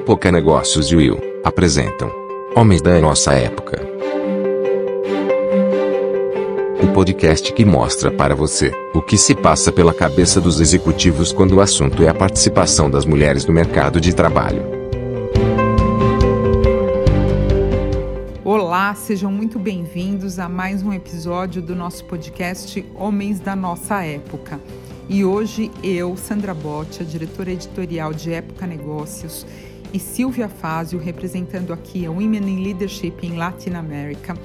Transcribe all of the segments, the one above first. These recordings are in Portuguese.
Época Negócios e Will apresentam Homens da Nossa Época. O podcast que mostra para você o que se passa pela cabeça dos executivos quando o assunto é a participação das mulheres no mercado de trabalho. Olá, sejam muito bem-vindos a mais um episódio do nosso podcast Homens da Nossa Época. E hoje eu, Sandra Botti, a diretora editorial de Época Negócios, e Silvia Fazio, representando aqui a Women in Leadership em Latin America,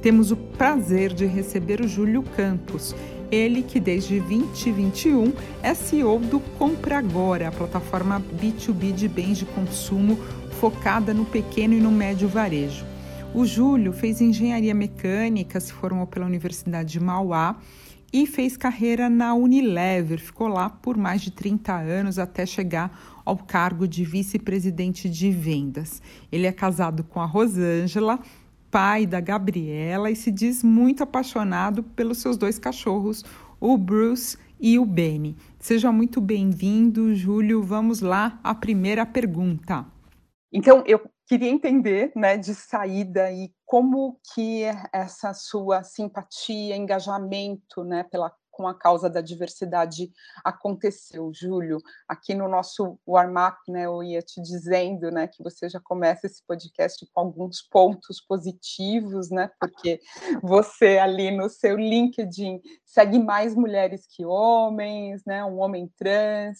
temos o prazer de receber o Júlio Campos, ele que desde 2021 é CEO do Compra Agora, a plataforma B2B de bens de consumo focada no pequeno e no médio varejo. O Júlio fez engenharia mecânica, se formou pela Universidade de Mauá e fez carreira na Unilever. Ficou lá por mais de 30 anos até chegar ao cargo de vice-presidente de vendas. Ele é casado com a Rosângela, pai da Gabriela, e se diz muito apaixonado pelos seus dois cachorros, o Bruce e o Benny. Seja muito bem-vindo, Júlio. Vamos lá, a primeira pergunta. Então, eu queria entender, né, de saída e como que essa sua simpatia, engajamento, né, pela com a causa da diversidade aconteceu, Júlio. Aqui no nosso warm-up, né, eu ia te dizendo, né, que você já começa esse podcast com alguns pontos positivos, né, porque você ali no seu LinkedIn segue mais mulheres que homens, né, um homem trans,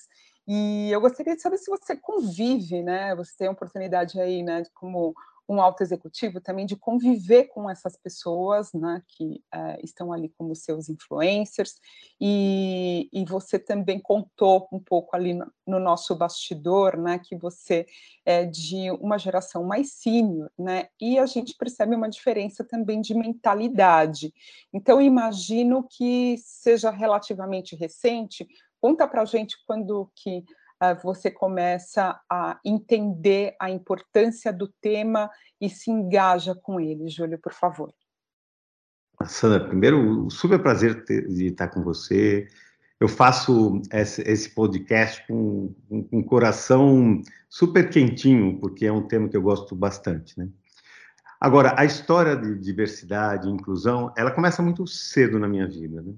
e eu gostaria de saber se você convive, né? Você tem a oportunidade aí, né, como um alto executivo também de conviver com essas pessoas, né, que uh, estão ali como seus influencers, e, e, você também contou um pouco ali no, no, nosso bastidor, né, que você é de uma geração mais sênior, né, e a gente percebe uma diferença também de mentalidade. Então, imagino que seja relativamente recente, Conta para a gente quando que uh, você começa a entender a importância do tema e se engaja com ele, Júlio, por favor. Sandra, primeiro, super prazer de estar com você. Eu faço esse, podcast com um coração super quentinho, porque é um tema que eu gosto bastante, né? Agora, a história de diversidade e inclusão, ela começa muito cedo na minha vida, né?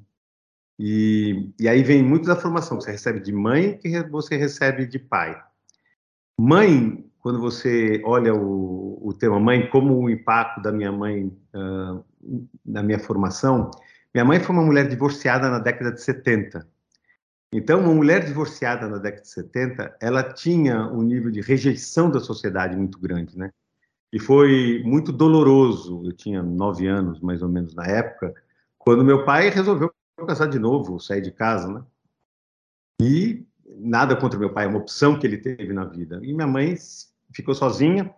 E, e aí vem muito da formação que você recebe de mãe que você recebe de pai. Mãe, quando você olha o, o tema mãe, como o impacto da minha mãe uh, na minha formação, minha mãe foi uma mulher divorciada na década de 70. Então, uma mulher divorciada na década de 70, ela tinha um nível de rejeição da sociedade muito grande, né? E foi muito doloroso. Eu tinha nove anos, mais ou menos, na época, quando meu pai resolveu casar de novo, sair de casa, né? E nada contra meu pai, é uma opção que ele teve na vida. E minha mãe ficou sozinha,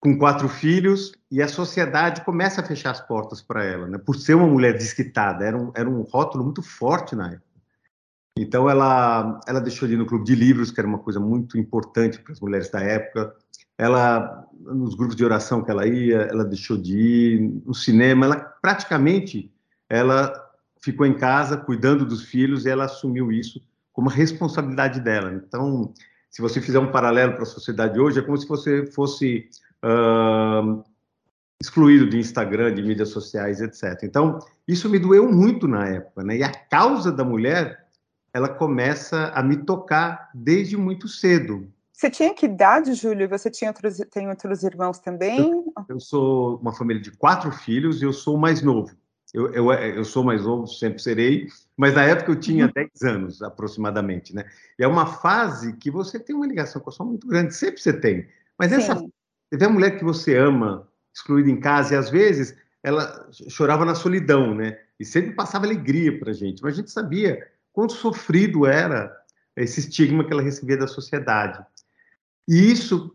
com quatro filhos, e a sociedade começa a fechar as portas para ela, né? Por ser uma mulher desquitada, era um, era um rótulo muito forte na época. Então ela, ela deixou de ir no clube de livros, que era uma coisa muito importante para as mulheres da época. Ela, nos grupos de oração que ela ia, ela deixou de ir no cinema. Ela praticamente, ela ficou em casa cuidando dos filhos e ela assumiu isso como responsabilidade dela. Então, se você fizer um paralelo para a sociedade hoje, é como se você fosse uh, excluído de Instagram, de mídias sociais, etc. Então, isso me doeu muito na época, né? E a causa da mulher, ela começa a me tocar desde muito cedo. Você tinha que idade, Júlio? Você tinha outros, tem outros irmãos também? Eu, eu sou uma família de quatro filhos e eu sou o mais novo. Eu, eu, eu sou mais novo, sempre serei, mas na época eu tinha 10 uhum. anos aproximadamente, né? E é uma fase que você tem uma ligação com a sua muito grande, sempre você tem. Mas Sim. essa você vê a mulher que você ama, excluída em casa, e às vezes ela chorava na solidão, né? E sempre passava alegria para a gente, mas a gente sabia quanto sofrido era esse estigma que ela recebia da sociedade. E isso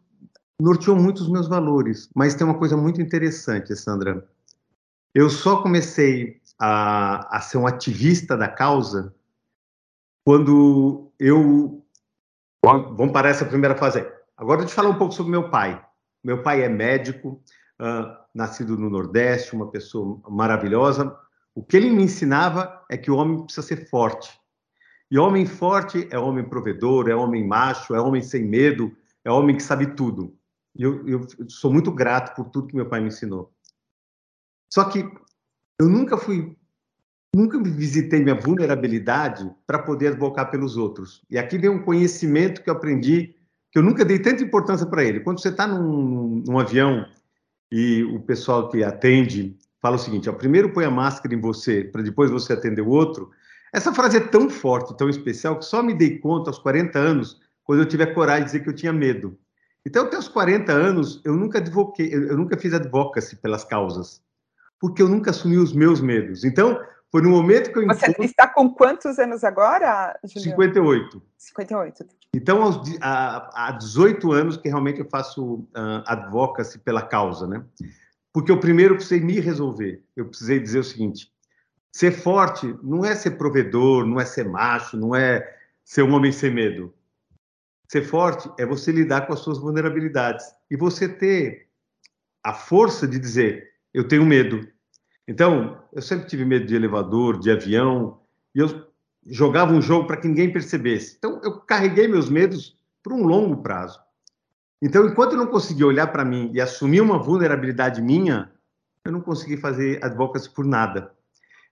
norteou muito os meus valores. Mas tem uma coisa muito interessante, Sandra. Eu só comecei a, a ser um ativista da causa quando eu. Vamos parar essa primeira fase aí. Agora, eu falar um pouco sobre meu pai. Meu pai é médico, uh, nascido no Nordeste, uma pessoa maravilhosa. O que ele me ensinava é que o homem precisa ser forte. E homem forte é homem provedor, é homem macho, é homem sem medo, é homem que sabe tudo. E eu, eu sou muito grato por tudo que meu pai me ensinou. Só que eu nunca fui, nunca visitei minha vulnerabilidade para poder advocar pelos outros. E aqui vem um conhecimento que eu aprendi, que eu nunca dei tanta importância para ele. Quando você está num, num, avião e o pessoal que atende fala o seguinte: ó, primeiro põe a máscara em você, para depois você atender o outro. Essa frase é tão forte, tão especial, que só me dei conta aos 40 anos, quando eu tive a coragem de dizer que eu tinha medo. Então, até os 40 anos, eu nunca advoquei, eu nunca fiz advocacy pelas causas, porque eu nunca assumi os meus medos. Então, foi no momento que eu Você encontro... está com quantos anos agora, Juliano? 58. 58. Então, aos, há, há 18 anos que realmente eu faço uh, advocacy pela causa, né? Porque eu primeiro precisei me resolver. Eu precisei dizer o seguinte: ser forte não é ser provedor, não é ser macho, não é ser um homem sem medo. Ser forte é você lidar com as suas vulnerabilidades e você ter a força de dizer: eu tenho medo. Então, eu sempre tive medo de elevador, de avião, e eu jogava um jogo para que ninguém percebesse. Então, eu carreguei meus medos por um longo prazo. Então, enquanto eu não consegui olhar para mim e assumir uma vulnerabilidade minha, eu não consegui fazer advocacy por nada.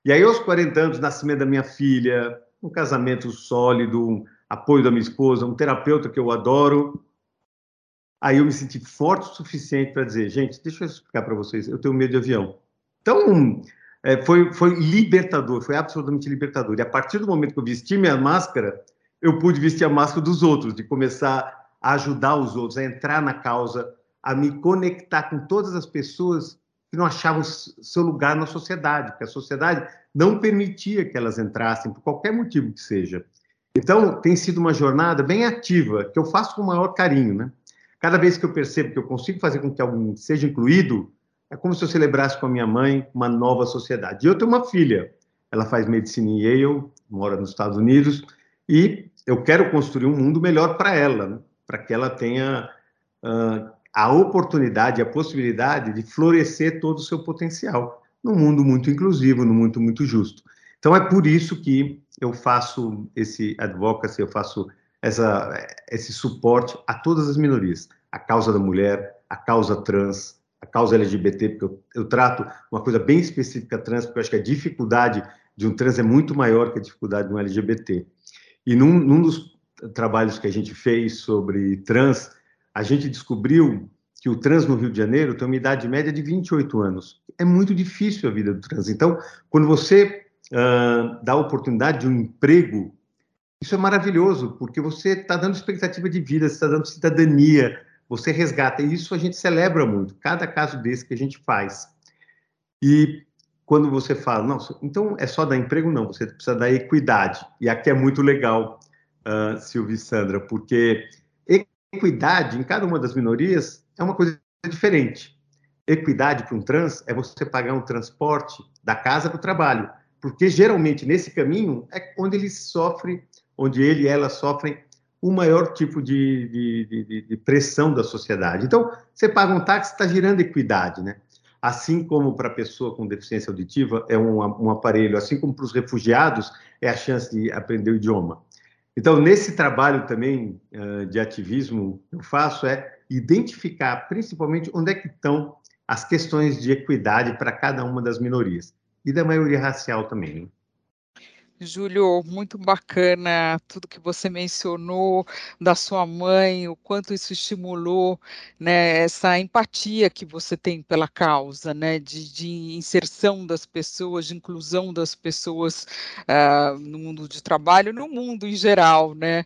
E aí, aos 40 anos, nascimento da minha filha, um casamento sólido, apoio da minha esposa, um terapeuta que eu adoro. Aí eu me senti forte o suficiente para dizer, gente, deixa eu explicar para vocês, eu tenho medo de avião. Então, é, foi, foi libertador, foi absolutamente libertador. E a partir do momento que eu vesti minha máscara, eu pude vestir a máscara dos outros, de começar a ajudar os outros, a entrar na causa, a me conectar com todas as pessoas que não achavam seu lugar na sociedade, porque a sociedade não permitia que elas entrassem, por qualquer motivo que seja. Então, tem sido uma jornada bem ativa, que eu faço com o maior carinho, né? Cada vez que eu percebo que eu consigo fazer com que alguém seja incluído, é como se eu celebrasse com a minha mãe uma nova sociedade. E eu tenho uma filha, ela faz medicina em Yale, mora nos Estados Unidos, e eu quero construir um mundo melhor para ela, né? para que ela tenha uh, a oportunidade, a possibilidade de florescer todo o seu potencial num mundo muito inclusivo, num mundo muito justo. Então, é por isso que eu faço esse advocacy, eu faço essa, esse suporte a todas as minorias, a causa da mulher, a causa trans, a causa LGBT, porque eu, eu trato uma coisa bem específica trans, porque eu acho que a dificuldade de um trans é muito maior que a dificuldade de um LGBT. E num, num dos trabalhos que a gente fez sobre trans, a gente descobriu que o trans no Rio de Janeiro tem uma idade média de 28 anos. É muito difícil a vida do trans. Então, quando você uh, dá a oportunidade de um emprego, isso é maravilhoso, porque você está dando expectativa de vida, você está dando cidadania, você resgata. E isso a gente celebra muito, cada caso desse que a gente faz. E quando você fala, não, então é só dar emprego? Não, você precisa dar equidade. E aqui é muito legal, uh, Silvia e Sandra, porque equidade em cada uma das minorias é uma coisa diferente. Equidade para um trans é você pagar um transporte da casa para o trabalho porque geralmente nesse caminho é onde ele sofre, onde ele e ela sofrem o maior tipo de, de, de, de pressão da sociedade. Então, você paga um táxi, está girando equidade, né? Assim como para a pessoa com deficiência auditiva é um, um aparelho, assim como para os refugiados é a chance de aprender o idioma. Então, nesse trabalho também uh, de ativismo que eu faço é identificar principalmente onde é que estão as questões de equidade para cada uma das minorias e da maioria racial também. Né? Júlio, muito bacana tudo que você mencionou da sua mãe, o quanto isso estimulou né, essa empatia que você tem pela causa, né, de, de inserção das pessoas, de inclusão das pessoas uh, no mundo de trabalho, no mundo em geral, né?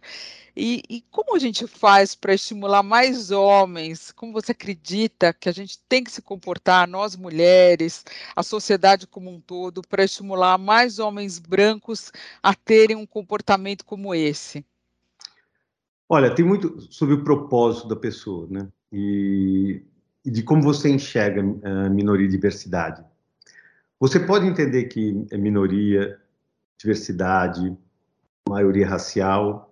E, e, como a gente faz para estimular mais homens? Como você acredita que a gente tem que se comportar, nós mulheres, a sociedade como um todo, para estimular mais homens brancos a terem um comportamento como esse? Olha, tem muito sobre o propósito da pessoa, né? E, e de como você enxerga a eh, minoria e diversidade. Você pode entender que é minoria, diversidade, maioria racial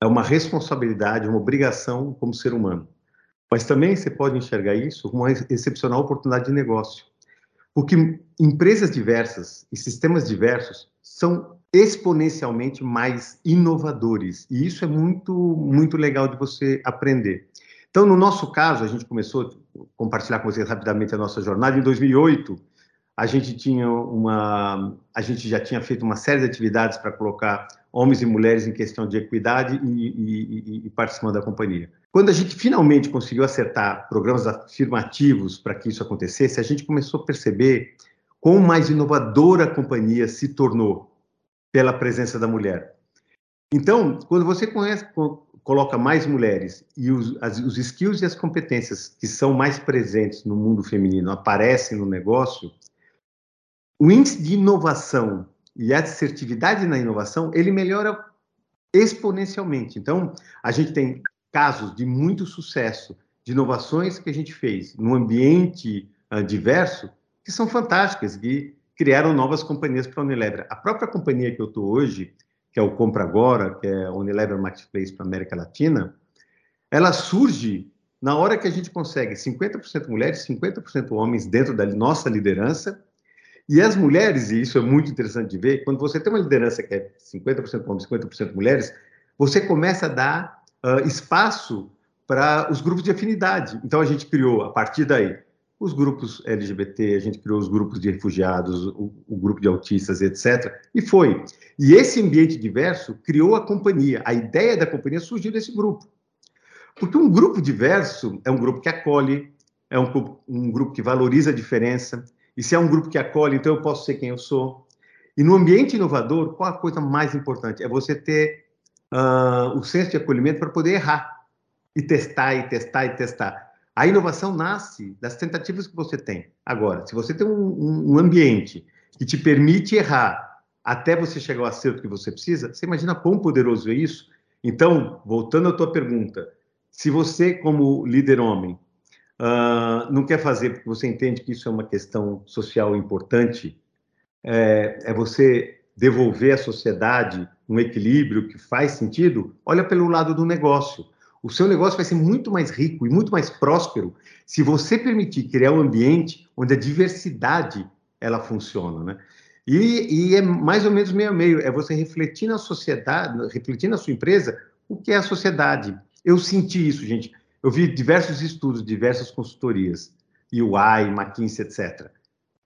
é uma responsabilidade, uma obrigação como ser humano. Mas também você pode enxergar isso como uma excepcional oportunidade de negócio. Porque empresas diversas e sistemas diversos são exponencialmente mais inovadores. E isso é muito, muito legal de você aprender. Então, no nosso caso, a gente começou a compartilhar com vocês rapidamente a nossa jornada. Em 2008, a gente tinha uma, a gente já tinha feito uma série de atividades para colocar homens e mulheres em questão de equidade e, e, e, participando da companhia. Quando a gente finalmente conseguiu acertar programas afirmativos para que isso acontecesse, a gente começou a perceber quão mais inovadora a companhia se tornou pela presença da mulher. Então, quando você conhece, coloca mais mulheres e os, as, os skills e as competências que são mais presentes no mundo feminino aparecem no negócio, o índice de inovação e a assertividade na inovação, ele melhora exponencialmente. Então, a gente tem casos de muito sucesso, de inovações que a gente fez num ambiente uh, diverso, que são fantásticas, que criaram novas companhias para a Unilever. A própria companhia que eu estou hoje, que é o Compra Agora, que é a Unilever Marketplace para a América Latina, ela surge na hora que a gente consegue 50% mulheres, 50% homens dentro da nossa liderança, e as mulheres, e isso é muito interessante de ver, quando você tem uma liderança que é 50% homens, 50% mulheres, você começa a dar uh, espaço para os grupos de afinidade. Então a gente criou, a partir daí, os grupos LGBT, a gente criou os grupos de refugiados, o, o, grupo de autistas, etc. E foi. E esse ambiente diverso criou a companhia. A ideia da companhia surgiu desse grupo. Porque um grupo diverso é um grupo que acolhe, é um, um grupo que valoriza a diferença. E se é um grupo que acolhe, então eu posso ser quem eu sou. E no ambiente inovador, qual a coisa mais importante? É você ter uh, o senso de acolhimento para poder errar. E testar, e testar, e testar. A inovação nasce das tentativas que você tem. Agora, se você tem um, um ambiente que te permite errar até você chegar ao acerto que você precisa, você imagina quão poderoso é isso? Então, voltando à tua pergunta, se você, como líder homem, uh, não quer fazer porque você entende que isso é uma questão social importante, é, é você devolver à sociedade um equilíbrio que faz sentido, olha pelo lado do negócio. O seu negócio vai ser muito mais rico e muito mais próspero se você permitir criar um ambiente onde a diversidade ela funciona, né? E, e é mais ou menos meio a meio, é você refletir na sociedade, refletir na sua empresa o que é a sociedade. Eu senti isso, gente. Eu vi diversos estudos, diversas consultorias, UI, McKinsey, etc.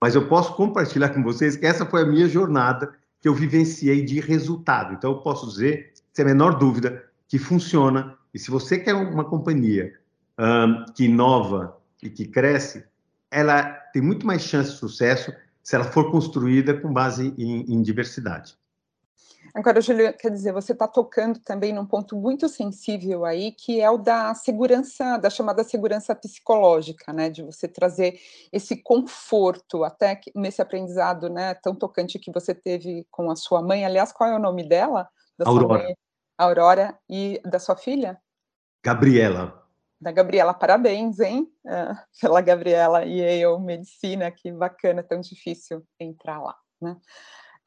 Mas eu posso compartilhar com vocês que essa foi a minha jornada que eu vivenciei de resultado. Então, eu posso dizer, sem a menor dúvida, que funciona e se você quer uma companhia um, que inova e que cresce, ela tem muito mais chance de sucesso se ela for construída com base em, em diversidade. Agora, Júlio, quer dizer, você está tocando também num ponto muito sensível aí, que é o da segurança, da chamada segurança psicológica, né? De você trazer esse conforto, até nesse aprendizado, né, tão tocante que você teve com a sua mãe. Aliás, qual é o nome dela? Da Aurora. Mãe? Aurora e da sua filha? Gabriela. Da Gabriela, parabéns, hein? Uh, pela Gabriela e eu, medicina, que bacana, tão difícil entrar lá, né?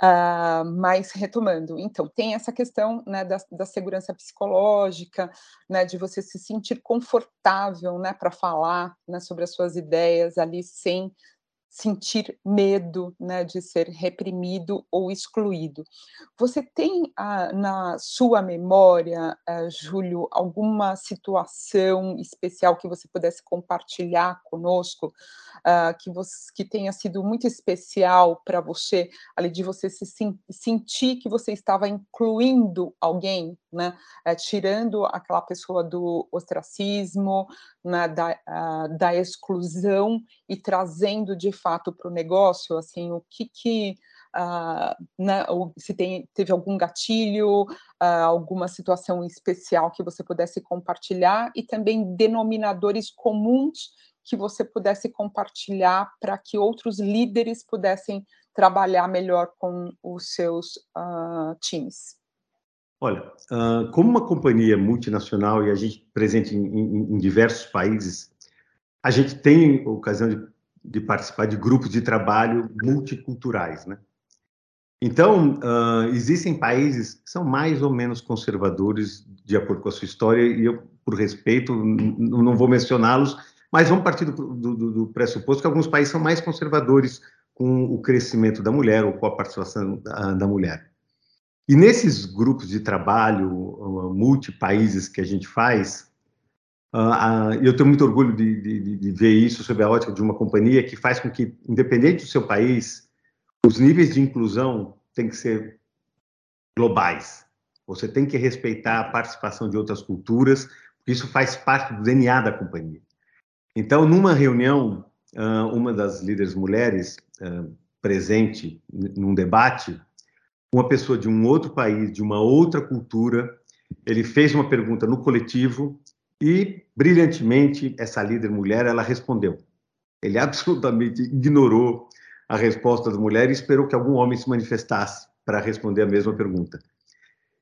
Uh, mas retomando, então, tem essa questão né, da, da, segurança psicológica, né, de você se sentir confortável né, para falar né, sobre as suas ideias ali sem sentir medo né, de ser reprimido ou excluído. Você tem ah, na sua memória, ah, Júlio, alguma situação especial que você pudesse compartilhar conosco, ah, que, você, que tenha sido muito especial para você, além de você se sentir que você estava incluindo alguém, né, eh, tirando aquela pessoa do ostracismo, né, da, da exclusão e trazendo de fato para o negócio, assim, o que que uh, né, se tem, teve algum gatilho, uh, alguma situação especial que você pudesse compartilhar e também denominadores comuns que você pudesse compartilhar para que outros líderes pudessem trabalhar melhor com os seus uh, times. Olha, como uma companhia multinacional e a gente presente em, em, em diversos países, a gente tem ocasião de de participar de grupos de trabalho multiculturais, né? Então, uh, existem países que são mais ou menos conservadores, de acordo com a sua história, e eu, por respeito, não vou mencioná-los, mas vamos partir do, do, do, pressuposto que alguns países são mais conservadores com o crescimento da mulher ou com a participação da, da mulher. E nesses grupos de trabalho uh, multi-países que a gente faz, Uh, uh, eu tenho muito orgulho de, de, de, ver isso sob a ótica de uma companhia que faz com que, independente do seu país, os níveis de inclusão têm que ser globais. Você tem que respeitar a participação de outras culturas, porque isso faz parte do DNA da companhia. Então, numa reunião, uma das líderes mulheres presente num debate, uma pessoa de um outro país, de uma outra cultura, ele fez uma pergunta no coletivo e, brilhantemente, essa líder mulher, ela respondeu. Ele absolutamente ignorou a resposta da mulher e esperou que algum homem se manifestasse para responder a mesma pergunta.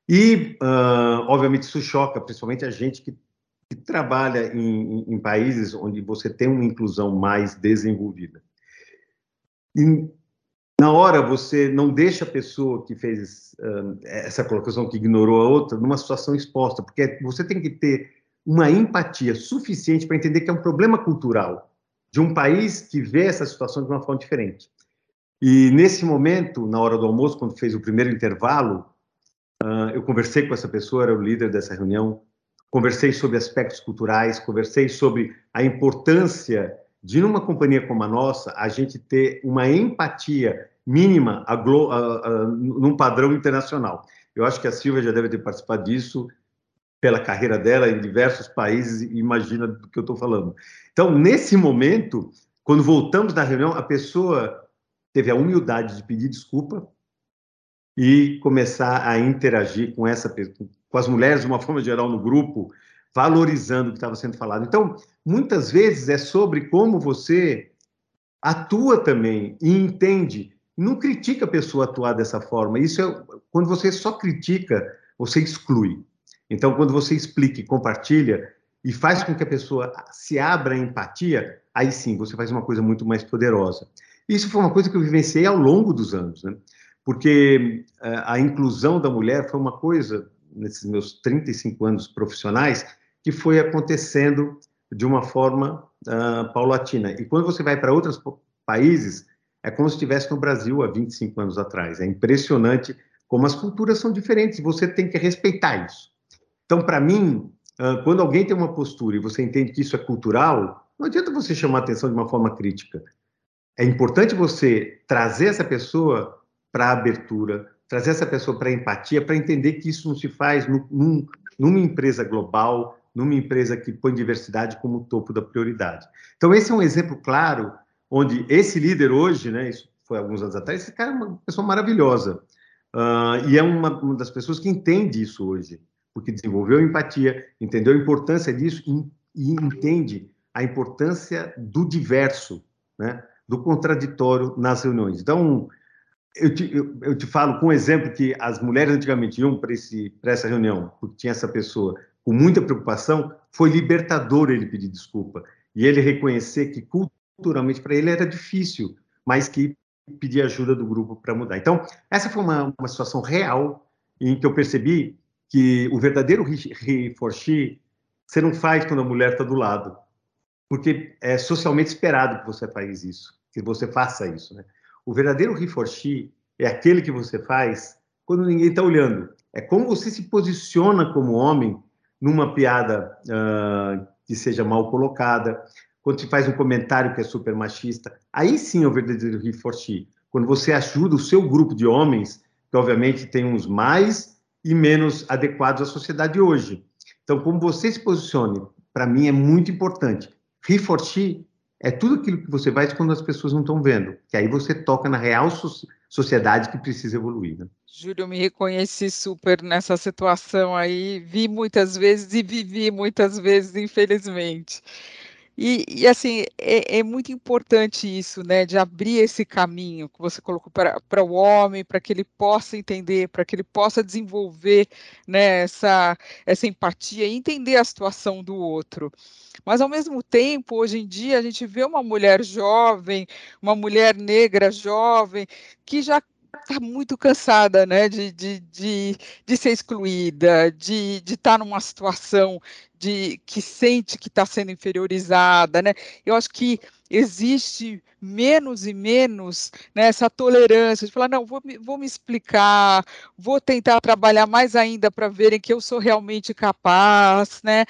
E, uh, obviamente, isso choca, principalmente a gente que, que trabalha em, em, países onde você tem uma inclusão mais desenvolvida. E, na hora, você não deixa a pessoa que fez uh, essa colocação, que ignorou a outra, numa situação exposta, porque você tem que ter uma empatia suficiente para entender que é um problema cultural de um país que vê essa situação de uma forma diferente. E nesse momento, na hora do almoço, quando fez o primeiro intervalo, uh, eu conversei com essa pessoa, era o líder dessa reunião, conversei sobre aspectos culturais, conversei sobre a importância de, numa companhia como a nossa, a gente ter uma empatia mínima a, a, a, num padrão internacional. Eu acho que a Silvia já deve ter participado disso, pela carreira dela em diversos países imagina do que eu estou falando. Então, nesse momento, quando voltamos da reunião, a pessoa teve a humildade de pedir desculpa e começar a interagir com essa com as mulheres de uma forma geral no grupo, valorizando o que estava sendo falado. Então, muitas vezes é sobre como você atua também e entende. Não critica a pessoa atuar dessa forma. Isso é quando você só critica, você exclui. Então, quando você explica e compartilha e faz com que a pessoa se abra a empatia, aí sim você faz uma coisa muito mais poderosa. Isso foi uma coisa que eu vivenciei ao longo dos anos, né? Porque uh, a inclusão da mulher foi uma coisa, nesses meus 35 anos profissionais, que foi acontecendo de uma forma uh, paulatina. E quando você vai para outros países, é como se estivesse no Brasil há 25 anos atrás. É impressionante como as culturas são diferentes e você tem que respeitar isso. Então, para mim, quando alguém tem uma postura e você entende que isso é cultural, não adianta você chamar a atenção de uma forma crítica. É importante você trazer essa pessoa para a abertura, trazer essa pessoa para a empatia, para entender que isso não se faz num, numa empresa global, numa empresa que põe diversidade como topo da prioridade. Então, esse é um exemplo claro onde esse líder hoje, né, isso foi alguns anos atrás, esse cara é uma pessoa maravilhosa. Uh, e é uma, uma das pessoas que entende isso hoje porque desenvolveu empatia, entendeu a importância disso e, e entende a importância do diverso, né, do contraditório nas reuniões. Então, eu te, eu, eu te falo com um exemplo que as mulheres antigamente iam para essa reunião, porque tinha essa pessoa com muita preocupação, foi libertador ele pedir desculpa e ele reconhecer que culturalmente para ele era difícil, mas que pedir ajuda do grupo para mudar. Então, essa foi uma, uma situação real em que eu percebi que o verdadeiro reforchi você não faz quando a mulher está do lado, porque é socialmente esperado que você faça isso, que você faça isso, né? O verdadeiro reforchi é aquele que você faz quando ninguém está olhando. É como você se posiciona como homem numa piada uh, que seja mal colocada, quando se faz um comentário que é super machista. Aí sim é o verdadeiro reforchi. Quando você ajuda o seu grupo de homens, que obviamente tem uns mais e menos adequados à sociedade hoje. Então, como você se posicione, para mim é muito importante. Reforçar é tudo aquilo que você faz quando as pessoas não estão vendo, que aí você toca na real sociedade que precisa evoluir. Né? Júlio, me reconheci super nessa situação aí, vi muitas vezes e vivi muitas vezes, infelizmente. E, e assim, é, é, muito importante isso, né, de abrir esse caminho que você colocou para o homem, para que ele possa entender, para que ele possa desenvolver né, essa, essa empatia e entender a situação do outro. Mas, ao mesmo tempo, hoje em dia, a gente vê uma mulher jovem, uma mulher negra jovem, que já está muito cansada né, de, de, de, de ser excluída, de estar tá numa situação de que sente que está sendo inferiorizada, né? Eu acho que existe menos e menos né, essa tolerância de falar, não, vou, vou me explicar, vou tentar trabalhar mais ainda para verem que eu sou realmente capaz, né?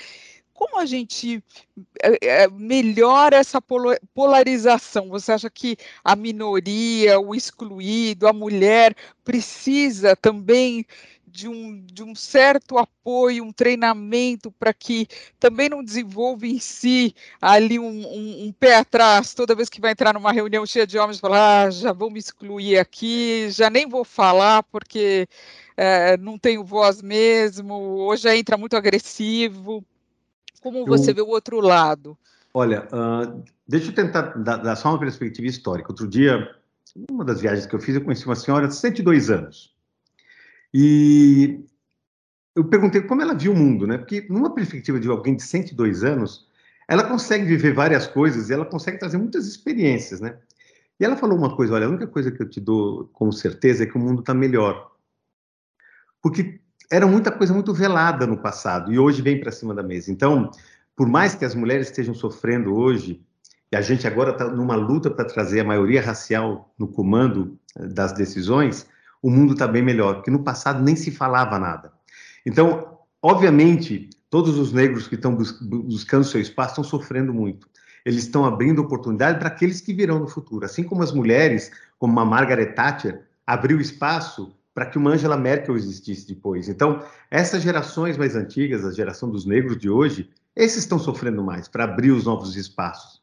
Como a gente é, melhora essa polarização? Você acha que a minoria, o excluído, a mulher precisa também de um, de um certo apoio, um treinamento para que também não desenvolva em si ali um, um, um, pé atrás toda vez que vai entrar numa reunião cheia de homens, falar, ah, já vou me excluir aqui, já nem vou falar porque é, não tenho voz mesmo, já entra muito agressivo. Como você eu, vê o outro lado? Olha, uh, deixa eu tentar dar, dar só uma perspectiva histórica. Outro dia, numa das viagens que eu fiz, eu conheci uma senhora de 102 anos. E eu perguntei como ela viu o mundo, né? Porque numa perspectiva de alguém de 102 anos, ela consegue viver várias coisas e ela consegue trazer muitas experiências, né? E ela falou uma coisa, olha, a única coisa que eu te dou com certeza é que o mundo está melhor. Porque era muita coisa muito velada no passado e hoje vem para cima da mesa. Então, por mais que as mulheres estejam sofrendo hoje, e a gente agora está numa luta para trazer a maioria racial no comando eh, das decisões, o mundo está bem melhor, porque no passado nem se falava nada. Então, obviamente, todos os negros que estão bus buscando seu espaço estão sofrendo muito. Eles estão abrindo oportunidade para aqueles que virão no futuro. Assim como as mulheres, como a Margaret Thatcher, abriu espaço para que uma Angela Merkel existisse depois. Então, essas gerações mais antigas, a geração dos negros de hoje, esses estão sofrendo mais para abrir os novos espaços.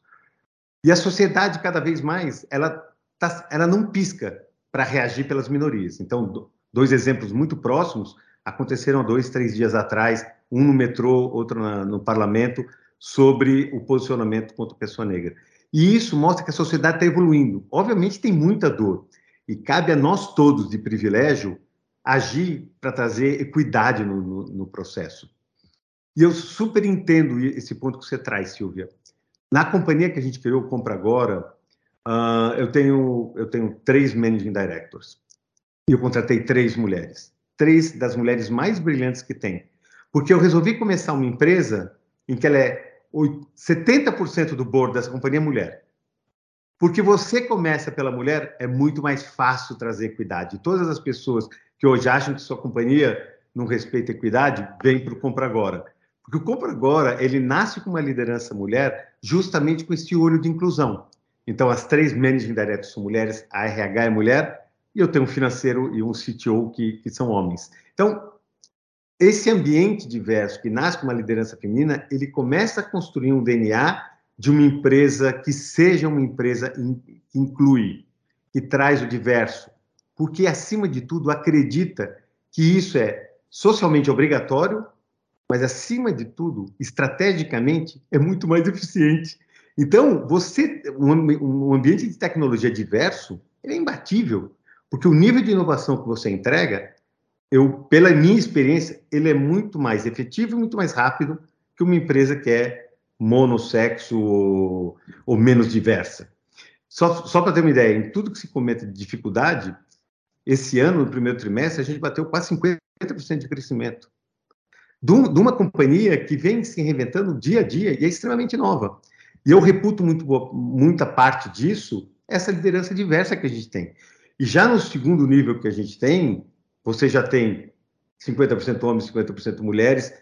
E a sociedade, cada vez mais, ela, tá, ela não pisca para reagir pelas minorias. Então, dois exemplos muito próximos aconteceram dois, três dias atrás, um no metrô, outro na, no parlamento, sobre o posicionamento contra a pessoa negra. E isso mostra que a sociedade está evoluindo. Obviamente tem muita dor, e cabe a nós todos de privilégio agir para trazer equidade no, no, no, processo. E eu super entendo esse ponto que você traz, Silvia. Na companhia que a gente criou, Compra Agora, Uh, eu, tenho, eu tenho três managing directors. E eu contratei três mulheres. Três das mulheres mais brilhantes que tem. Porque eu resolvi começar uma empresa em que ela é 70% do board dessa companhia é mulher. Porque você começa pela mulher, é muito mais fácil trazer equidade. Todas as pessoas que hoje acham que sua companhia não respeita equidade, vem para o Compra Agora. Porque o Compra Agora, ele nasce com uma liderança mulher justamente com esse olho de inclusão. Então, as três managing directors são mulheres, a RH é mulher, e eu tenho um financeiro e um CTO que, que são homens. Então, esse ambiente diverso que nasce com uma liderança feminina, ele começa a construir um DNA de uma empresa que seja uma empresa que inclui, que traz o diverso, porque, acima de tudo, acredita que isso é socialmente obrigatório, mas, acima de tudo, estrategicamente, é muito mais eficiente. Então, você, um, ambiente de tecnologia diverso, é imbatível, porque o nível de inovação que você entrega, eu, pela minha experiência, ele é muito mais efetivo e muito mais rápido que uma empresa que é monossexo ou, ou menos diversa. Só, só para ter uma ideia, em tudo que se comenta de dificuldade, esse ano, no primeiro trimestre, a gente bateu quase 50% de crescimento. De uma companhia que vem se reinventando dia a dia e é extremamente nova. E eu reputo muito, muita parte disso, essa liderança diversa que a gente tem. E já no segundo nível que a gente tem, você já tem 50% homens, 50% mulheres,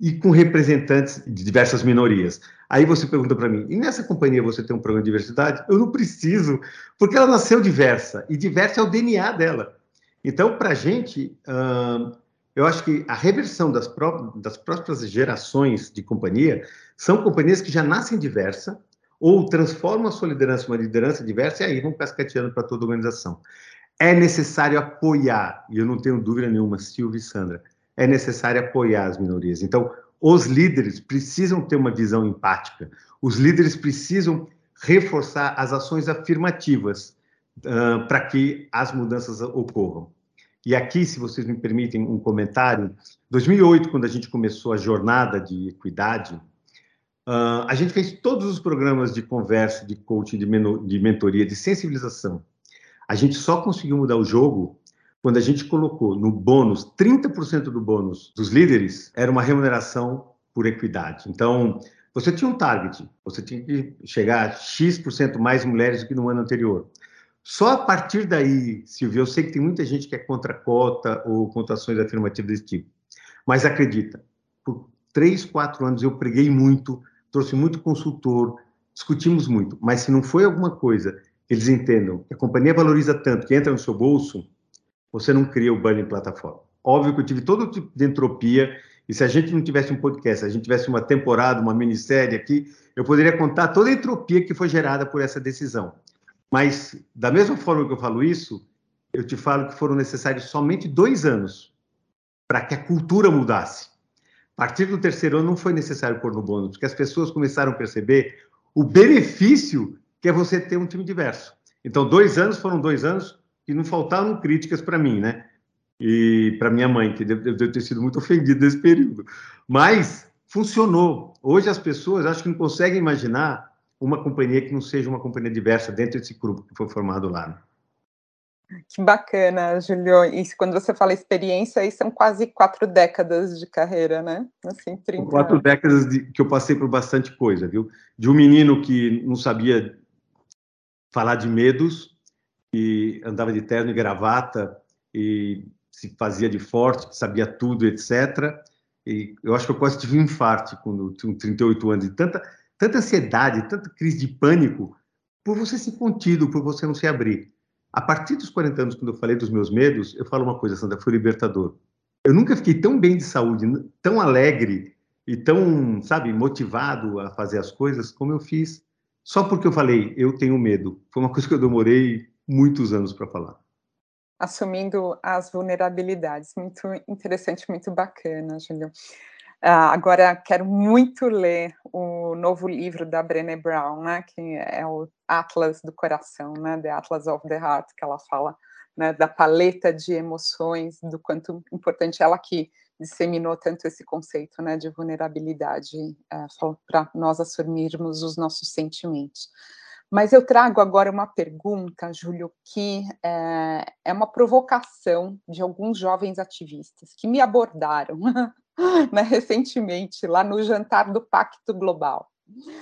e com representantes de diversas minorias. Aí você pergunta para mim, e nessa companhia você tem um programa de diversidade? Eu não preciso, porque ela nasceu diversa, e diversa é o DNA dela. Então, para a gente, uh, eu acho que a reversão das, pró das próprias gerações de companhia são companhias que já nascem diversa ou transformam a sua liderança em uma liderança diversa e aí vão cascateando para toda a organização. É necessário apoiar, e eu não tenho dúvida nenhuma, Silvia e Sandra, é necessário apoiar as minorias. Então, os líderes precisam ter uma visão empática, os líderes precisam reforçar as ações afirmativas uh, para que as mudanças ocorram. E aqui, se vocês me permitem um comentário, 2008, quando a gente começou a jornada de equidade, uh, a gente fez todos os programas de conversa, de coaching, de, de mentoria, de sensibilização. A gente só conseguiu mudar o jogo quando a gente colocou no bônus, 30% do bônus dos líderes era uma remuneração por equidade. Então, você tinha um target, você tinha que chegar a X% mais mulheres do que no ano anterior. Só a partir daí, Silvio, eu sei que tem muita gente que é contra cota ou contra ações afirmativas desse tipo, mas acredita, por três, quatro anos eu preguei muito, trouxe muito consultor, discutimos muito, mas se não foi alguma coisa que eles entendam que a companhia valoriza tanto que entra no seu bolso, você não cria o banner em plataforma. Óbvio que eu tive todo tipo de entropia, e se a gente não tivesse um podcast, se a gente tivesse uma temporada, uma minissérie aqui, eu poderia contar toda a entropia que foi gerada por essa decisão. Mas, da mesma forma que eu falo isso, eu te falo que foram necessários somente dois anos para que a cultura mudasse. A partir do terceiro ano não foi necessário pôr no bônus, porque as pessoas começaram a perceber o benefício que é você ter um time diverso. Então, dois anos foram dois anos que não faltaram críticas para mim, né? E para minha mãe, que deve, deve ter sido muito ofendida nesse período. Mas funcionou. Hoje as pessoas acho que não conseguem imaginar uma companhia que não seja uma companhia diversa dentro desse grupo que foi formado lá. Né? Que bacana, Julio. E quando você fala experiência, aí são quase quatro décadas de carreira, né? Assim, 30 quatro anos. décadas de, que eu passei por bastante coisa, viu? De um menino que não sabia falar de medos e andava de terno e gravata e se fazia de forte, sabia tudo, etc. E eu acho que eu quase tive um infarto quando tinha 38 anos, de tanta, tanta ansiedade, tanta crise de pânico, por você ser contido, por você não se abrir. A partir dos 40 anos, quando eu falei dos meus medos, eu falo uma coisa, Sandra, foi libertador. Eu nunca fiquei tão bem de saúde, tão alegre e tão, sabe, motivado a fazer as coisas como eu fiz só porque eu falei, eu tenho medo. Foi uma coisa que eu demorei muitos anos para falar. Assumindo as vulnerabilidades. Muito interessante, muito bacana, Júlio. Uh, agora, quero muito ler o novo livro da Brené Brown, né, que é o Atlas do Coração, né, The Atlas of the Heart, que ela fala né, da paleta de emoções, do quanto importante ela que disseminou tanto esse conceito né, de vulnerabilidade uh, para nós assumirmos os nossos sentimentos. Mas eu trago agora uma pergunta, Júlio, que é, é uma provocação de alguns jovens ativistas que me abordaram né, recentemente, lá no jantar do Pacto Global.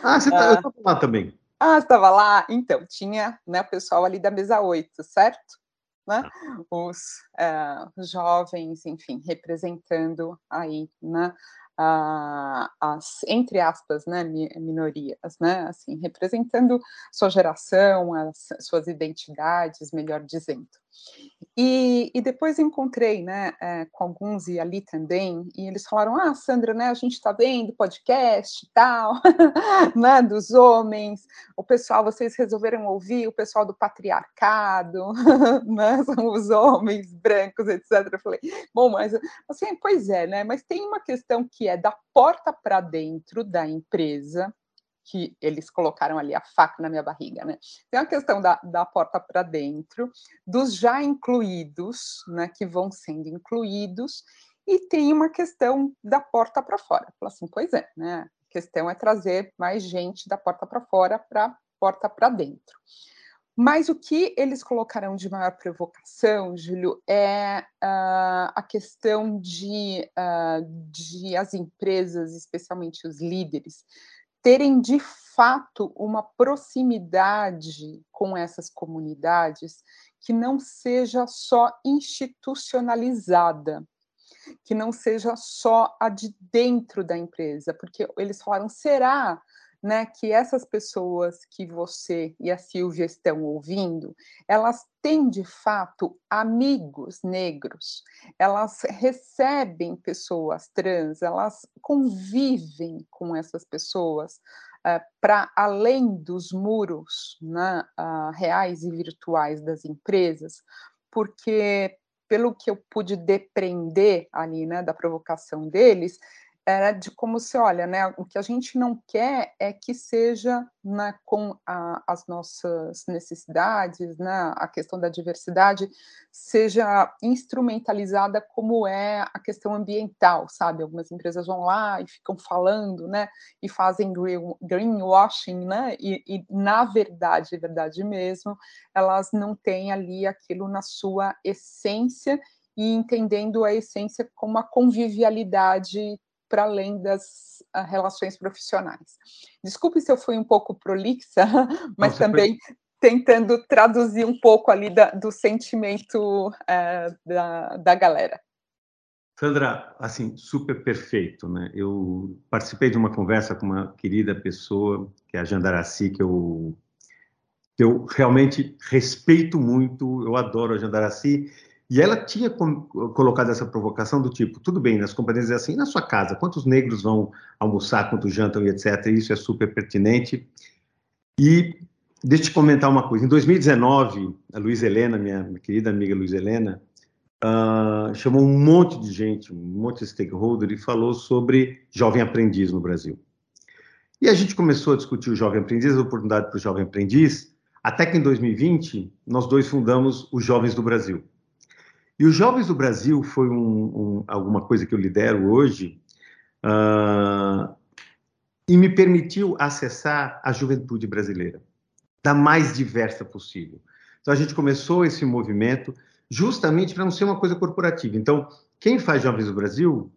Ah, você tá, estava lá também. Ah, estava lá? Então, tinha né, o pessoal ali da mesa 8, certo? Né? Ah. Os uh, jovens, enfim, representando aí, né, as, entre aspas, né, minorias, né, assim, representando sua geração, as suas identidades, melhor dizendo. E, e depois encontrei, né, é, com alguns e ali também, e eles falaram, ah, Sandra, né, a gente está vendo podcast e tal, né, dos homens, o pessoal, vocês resolveram ouvir o pessoal do patriarcado, né, são os homens brancos, etc. Eu falei, bom, mas, assim, pois é, né, mas tem uma questão que é da porta para dentro da empresa, que eles colocaram ali a faca na minha barriga, né? Tem a questão da, da porta para dentro, dos já incluídos, né, que vão sendo incluídos, e tem uma questão da porta para fora. Fala assim, pois é, né? A questão é trazer mais gente da porta para fora para porta para dentro. Mas o que eles colocaram de maior provocação, Júlio, é uh, a questão de, uh, de as empresas, especialmente os líderes, terem de fato uma proximidade com essas comunidades que não seja só institucionalizada, que não seja só a de dentro da empresa, porque eles falaram: será né, que essas pessoas que você e a Silvia estão ouvindo, elas têm de fato amigos negros, elas recebem pessoas trans, elas convivem com essas pessoas uh, eh, para além dos muros né, uh, reais e virtuais das empresas, porque pelo que eu pude depreender ali, né, da provocação deles, era de como se olha, né? O que a gente não quer é que seja né, com a, as nossas necessidades, né, a questão da diversidade seja instrumentalizada como é a questão ambiental, sabe? Algumas empresas vão lá e ficam falando, né? E fazem greenwashing, né? E, e na verdade, verdade mesmo, elas não têm ali aquilo na sua essência e entendendo a essência como a convivialidade para além das uh, relações profissionais. Desculpe se eu fui um pouco prolixa, mas também foi... tentando traduzir um pouco ali da, do sentimento uh, da, da galera. Sandra, assim, super perfeito, né? Eu participei de uma conversa com uma querida pessoa, que é a Jandaraci, que eu, que eu realmente respeito muito, eu adoro a Jandaraci, e ela tinha colocado essa provocação do tipo, tudo bem, nas companhias é assim, na sua casa, quantos negros vão almoçar, quantos jantam e etc. Isso é super pertinente. E deixa eu te comentar uma coisa. Em 2019, a Luiz Helena, minha, minha querida amiga Luiz Helena, uh, chamou um monte de gente, um monte de stakeholder e falou sobre jovem aprendiz no Brasil. E a gente começou a discutir o jovem aprendiz, a oportunidade para o jovem aprendiz, até que em 2020 nós dois fundamos os Jovens do Brasil. E os Jovens do Brasil foi um, um, alguma coisa que eu lidero hoje uh, e me permitiu acessar a juventude brasileira, da mais diversa possível. Então a gente começou esse movimento justamente para não ser uma coisa corporativa. Então, quem faz Jovens do Brasil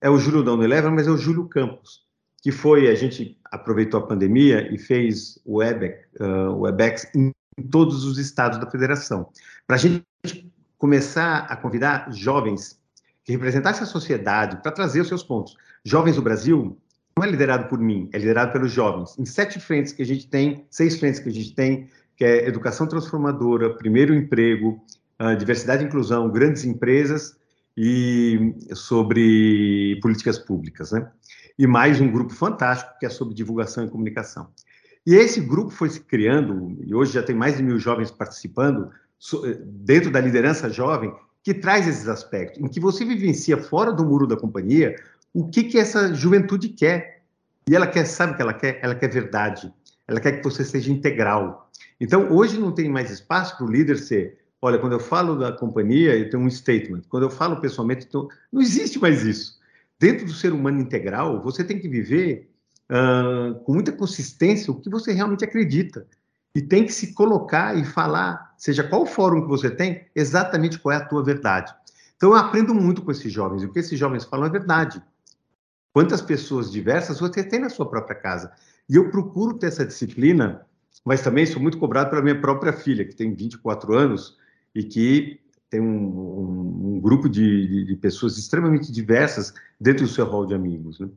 é o Júlio Down Eleven, mas é o Júlio Campos, que foi, a gente aproveitou a pandemia e fez o Webex, uh, Webex em todos os estados da federação, para a gente começar a convidar jovens que representassem a sociedade para trazer os seus pontos. Jovens do Brasil não é liderado por mim, é liderado pelos jovens. Em sete frentes que a gente tem, seis frentes que a gente tem, que é educação transformadora, primeiro emprego, uh, diversidade e inclusão, grandes empresas e sobre políticas públicas, né? E mais um grupo fantástico que é sobre divulgação e comunicação. E esse grupo foi se criando, e hoje já tem mais de mil jovens participando, dentro da liderança jovem, que traz esses aspectos, em que você vivencia fora do muro da companhia o que, que essa juventude quer. E ela quer, sabe o que ela quer? Ela quer verdade. Ela quer que você seja integral. Então, hoje não tem mais espaço para o líder ser Olha, quando eu falo da companhia, eu tenho um statement. Quando eu falo pessoalmente, então, não existe mais isso. Dentro do ser humano integral, você tem que viver uh, com muita consistência o que você realmente acredita. E tem que se colocar e falar, seja qual fórum que você tem, exatamente qual é a tua verdade. Então, eu aprendo muito com esses jovens. E o que esses jovens falam é verdade. Quantas pessoas diversas você tem na sua própria casa? E eu procuro ter essa disciplina, mas também sou muito cobrado pela minha própria filha, que tem 24 anos, e que tem um, um, um grupo de, de, de, pessoas extremamente diversas dentro do seu rol de amigos. Né?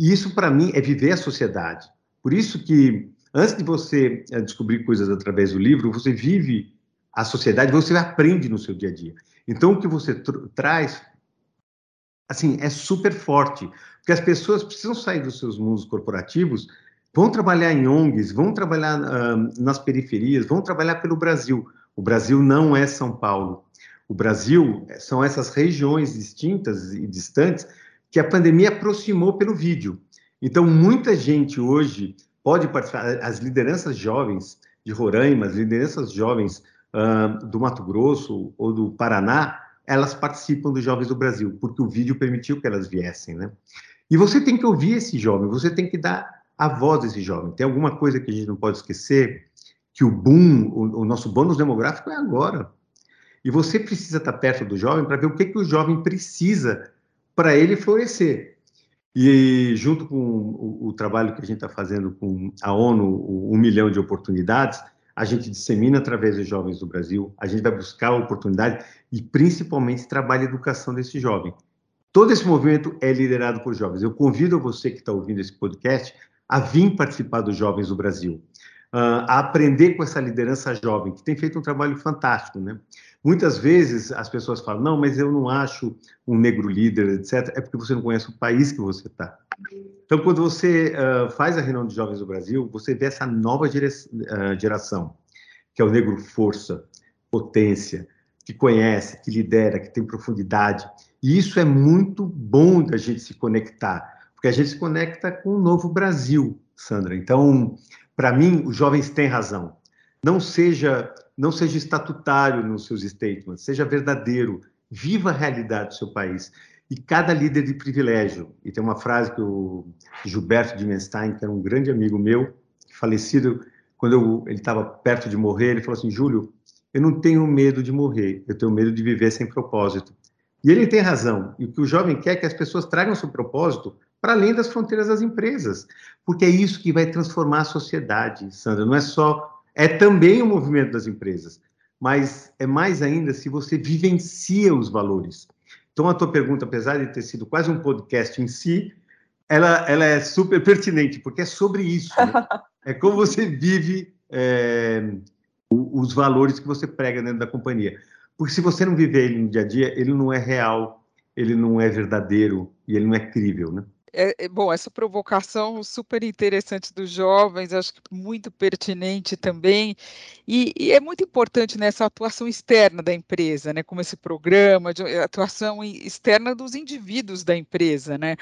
E isso, para mim, é viver a sociedade. Por isso que, antes de você eh, descobrir coisas através do livro, você vive a sociedade, você aprende no seu dia a dia. Então, o que você tr traz, assim, é super forte, porque as pessoas precisam sair dos seus mundos corporativos, vão trabalhar em ONGs, vão trabalhar uh, nas periferias, vão trabalhar pelo Brasil, o Brasil não é São Paulo. O Brasil são essas regiões distintas e distantes que a pandemia aproximou pelo vídeo. Então, muita gente hoje pode participar, as lideranças jovens de Roraima, as lideranças jovens uh, do Mato Grosso ou do Paraná, elas participam dos Jovens do Brasil, porque o vídeo permitiu que elas viessem, né? E você tem que ouvir esse jovem, você tem que dar a voz desse jovem. Tem alguma coisa que a gente não pode esquecer, que o boom, o, o nosso bônus demográfico é agora. E você precisa estar perto do jovem para ver o que, que o jovem precisa para ele florescer. E junto com o, o trabalho que a gente está fazendo com a ONU, Um Milhão de Oportunidades, a gente dissemina através dos jovens do Brasil, a gente vai buscar oportunidade e principalmente trabalha a educação desse jovem. Todo esse movimento é liderado por jovens. Eu convido você que está ouvindo esse podcast a vir participar dos Jovens do Brasil uh, a aprender com essa liderança jovem, que tem feito um trabalho fantástico, né? Muitas vezes as pessoas falam, não, mas eu não acho um negro líder, etc. É porque você não conhece o país que você está. Então, quando você uh, faz a reunião de jovens do Brasil, você vê essa nova geração, que é o negro força, potência, que conhece, que lidera, que tem profundidade. E isso é muito bom da gente se conectar, porque a gente se conecta com o novo Brasil, Sandra. Então, para mim, os jovens têm razão. Não seja, não seja estatutário nos seus statements, seja verdadeiro, viva a realidade do seu país. E cada líder de privilégio. E tem uma frase que o Gilberto de Menstein, que era um grande amigo meu, falecido, quando eu, ele estava perto de morrer, ele falou assim: Júlio, eu não tenho medo de morrer, eu tenho medo de viver sem propósito. E ele tem razão. E o que o jovem quer é que as pessoas tragam seu propósito para além das fronteiras das empresas, porque é isso que vai transformar a sociedade, Sandra. Não é só, é também o movimento das empresas, mas é mais ainda se você vivencia os valores. Então, a tua pergunta, apesar de ter sido quase um podcast em si, ela, ela é super pertinente, porque é sobre isso. Né? é como você vive é, os valores que você prega dentro da companhia. Porque se você não viver ele no dia a dia, ele não é real, ele não é verdadeiro e ele não é crível, né? É, é, bom, essa provocação super interessante dos jovens, acho que muito pertinente também, e, e, é muito importante nessa atuação externa da empresa, né, como esse programa de atuação externa dos indivíduos da empresa, né,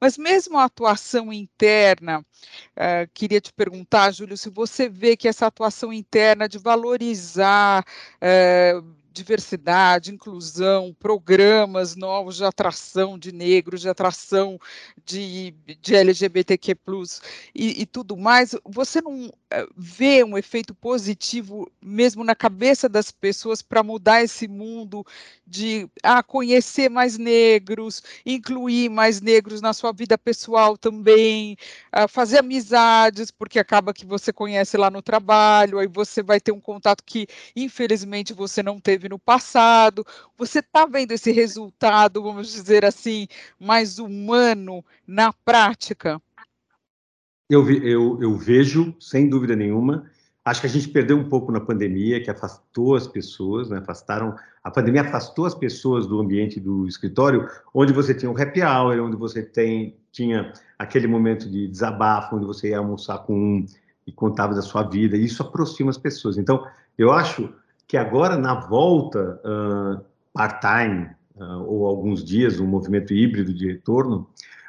mas mesmo a atuação interna, uh, queria te perguntar, Júlio, se você vê que essa atuação interna de valorizar uh, diversidade, inclusão, programas novos de atração de negros, de atração de, de LGBTQ+, e, e tudo mais, você não eh, vê um efeito positivo mesmo na cabeça das pessoas para mudar esse mundo de ah, conhecer mais negros, incluir mais negros na sua vida pessoal também, ah, fazer amizades, porque acaba que você conhece lá no trabalho, aí você vai ter um contato que infelizmente você não teve no passado. Você está vendo esse resultado, vamos dizer assim, mais humano na prática? Eu, eu, eu vejo, sem dúvida nenhuma. Acho que a gente perdeu um pouco na pandemia, que afastou as pessoas, né? afastaram. A pandemia afastou as pessoas do ambiente do escritório, onde você tinha o happy hour, onde você tem, tinha aquele momento de desabafo, onde você ia almoçar com um e contava da sua vida. E isso aproxima as pessoas. Então, eu acho que agora, na volta uh, part-time, uh, ou alguns dias, um movimento híbrido de retorno,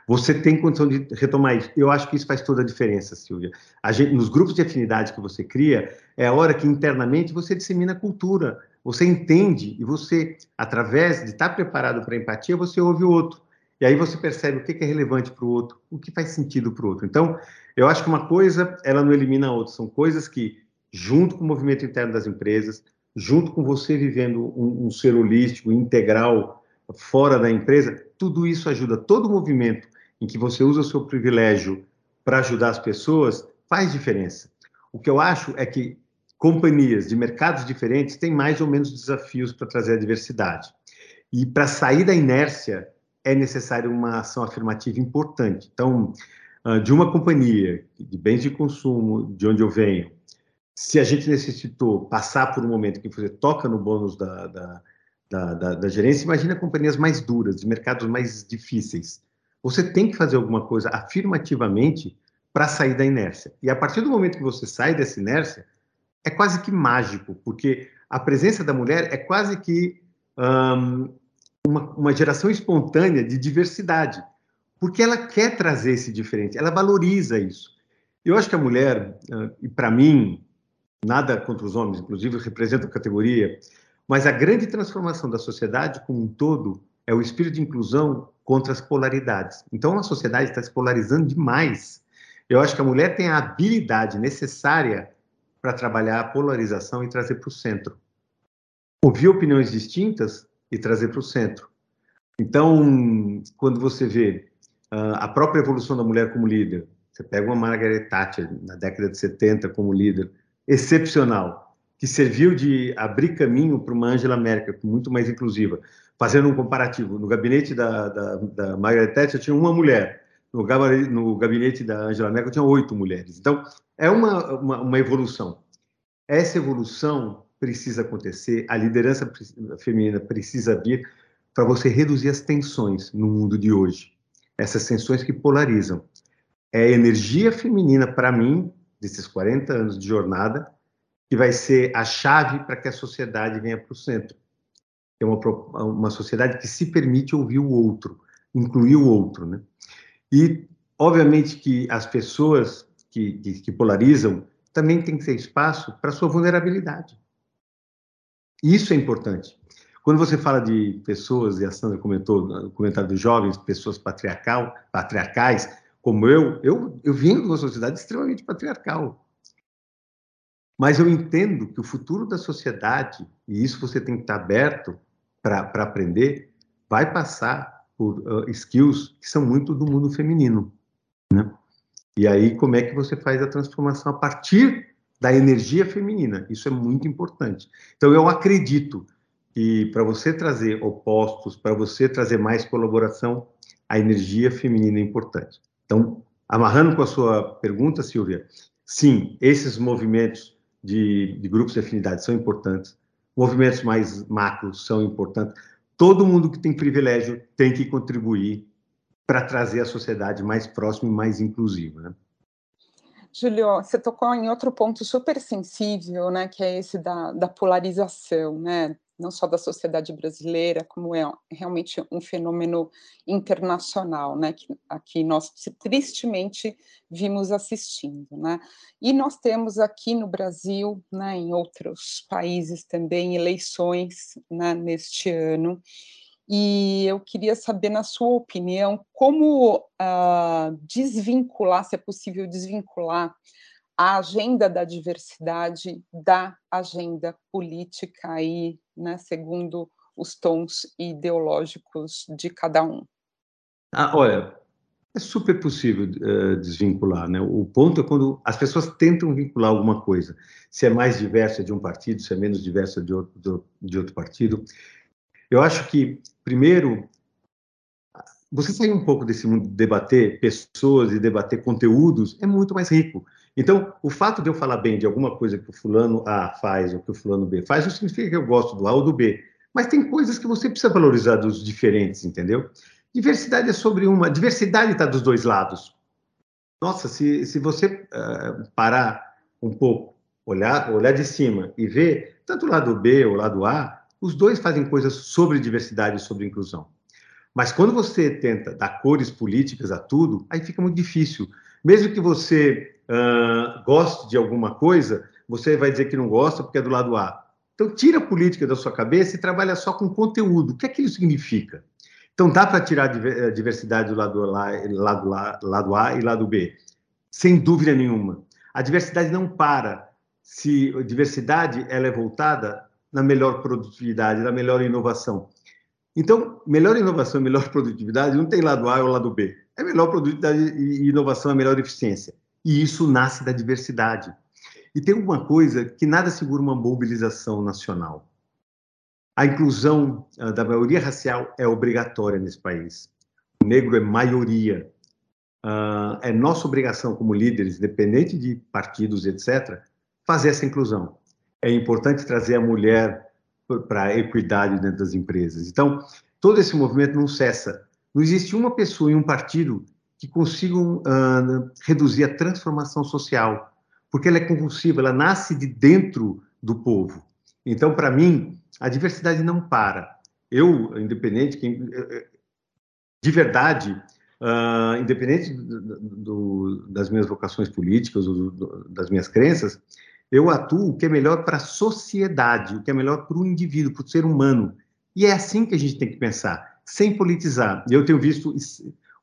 você tem condição de retomar isso. Eu acho que isso faz toda a diferença, Silvia. A gente, nos grupos de afinidade que você cria, é a hora que internamente você dissemina a cultura, você entende e você, através de estar preparado para a empatia, você ouve o outro. E aí você percebe o que é relevante para o outro, o que faz sentido para o outro. Então, eu acho que uma coisa, ela não elimina a outra. São coisas que, junto com o movimento interno das empresas, junto com você vivendo um, um ser holístico, integral, fora da empresa, tudo isso ajuda. Todo movimento em que você usa o seu privilégio para ajudar as pessoas faz diferença. O que eu acho é que companhias de mercados diferentes têm mais ou menos desafios para trazer a diversidade. E para sair da inércia é necessário uma ação afirmativa importante. Então, ah, de uma companhia de bens de consumo, de onde eu venho, se a gente necessitou passar por um momento que você toca no bônus da, da, da, da, gerência, imagina companhias mais duras, de mercados mais difíceis. Você tem que fazer alguma coisa afirmativamente para sair da inércia. E a partir do momento que você sai dessa inércia, é quase que mágico, porque a presença da mulher é quase que um, uma, uma geração espontânea de diversidade, porque ela quer trazer esse diferente, ela valoriza isso. Eu acho que a mulher, e para mim, nada contra os homens, inclusive representam categoria, mas a grande transformação da sociedade como um todo é o espírito de inclusão contra as polaridades. Então a sociedade está se polarizando demais. Eu acho que a mulher tem a habilidade necessária para trabalhar a polarização e trazer para o centro. Ouvir opiniões distintas e trazer para o centro. Então, quando você vê uh, a própria evolução da mulher como líder, você pega uma Margaret Thatcher na década de 70 como líder, excepcional, que serviu de abrir caminho para uma Angela Merkel muito mais inclusiva. Fazendo um comparativo, no gabinete da, da, da Margaret Thatcher tinha uma mulher, no gabinete, no gabinete da Angela Merkel tinha oito mulheres. Então, é uma, uma, uma evolução. Essa evolução precisa acontecer, a liderança feminina precisa vir para você reduzir as tensões no mundo de hoje. Essas tensões que polarizam. É energia feminina, para mim, desses 40 anos de jornada, que vai ser a chave para que a sociedade venha para o centro. É uma, uma sociedade que se permite ouvir o outro, incluir o outro, né? E, obviamente, que as pessoas que, que, que polarizam também tem que ter espaço para sua vulnerabilidade. Isso é importante. Quando você fala de pessoas, e a Sandra comentou no comentário dos jovens, pessoas patriarcal, patriarcais, como eu, eu, eu vim de uma sociedade extremamente patriarcal. Mas eu entendo que o futuro da sociedade, e isso você tem que estar aberto para aprender, vai passar por uh, skills que são muito do mundo feminino. Né? E aí, como é que você faz a transformação a partir da energia feminina? Isso é muito importante. Então, eu acredito que para você trazer opostos, para você trazer mais colaboração, a energia feminina é importante. Então, amarrando com a sua pergunta, Silvia, sim, esses movimentos de, de grupos de afinidade são importantes, movimentos mais macros são importantes. Todo mundo que tem privilégio tem que contribuir para trazer a sociedade mais próxima e mais inclusiva. Né? Julio, você tocou em outro ponto super sensível, né, que é esse da, da polarização, né, não só da sociedade brasileira, como é realmente um fenômeno internacional, né, que aqui nós tristemente vimos assistindo, né, e nós temos aqui no Brasil, né, em outros países também, eleições, né, neste ano, e eu queria saber, na sua opinião, como uh, desvincular, se é possível desvincular a agenda da diversidade da agenda política aí, né, segundo os tons ideológicos de cada um. Ah, olha, é super possível uh, desvincular, né? O ponto é quando as pessoas tentam vincular alguma coisa, se é mais diversa de um partido, se é menos diversa de outro, de outro partido. Eu acho que, primeiro, você sair um pouco desse mundo de debater pessoas e debater conteúdos é muito mais rico. Então, o fato de eu falar bem de alguma coisa que o fulano A faz ou que o fulano B faz, não significa que eu gosto do A ou do B. Mas tem coisas que você precisa valorizar dos diferentes, entendeu? Diversidade é sobre uma. Diversidade está dos dois lados. Nossa, se, se você uh, parar um pouco, olhar, olhar de cima e ver tanto o lado B ou o lado A, os dois fazem coisas sobre diversidade e sobre inclusão. Mas quando você tenta dar cores políticas a tudo, aí fica muito difícil. Mesmo que você uh, goste de alguma coisa, você vai dizer que não gosta porque é do lado A. Então, tira a política da sua cabeça e trabalha só com conteúdo. O que é que isso significa? Então, dá para tirar a eh, diversidade do lado, lá, lado, lá, lado A e lado B? Sem dúvida nenhuma. A diversidade não para se a diversidade ela é voltada na melhor produtividade, na melhor inovação. Então, melhor inovação e melhor produtividade não tem lado A ou lado B. É melhor produtividade e inovação, é melhor eficiência. E isso nasce da diversidade. E tem uma coisa que nada segura uma mobilização nacional. A inclusão uh, da maioria racial é obrigatória nesse país. O negro é maioria. Uh, é nossa obrigação como líderes, independente de partidos, etc., fazer essa inclusão. É importante trazer a mulher para a equidade dentro das empresas. Então, todo esse movimento não cessa. Não existe uma pessoa em um partido que consigam uh, reduzir a transformação social, porque ela é convulsiva, ela nasce de dentro do povo. Então, para mim, a diversidade não para. Eu, independente, quem, de verdade, uh, independente do, do, das minhas vocações políticas, do, das minhas crenças, eu atuo o que é melhor para a sociedade, o que é melhor para o indivíduo, para o ser humano. E é assim que a gente tem que pensar, sem politizar. Eu tenho visto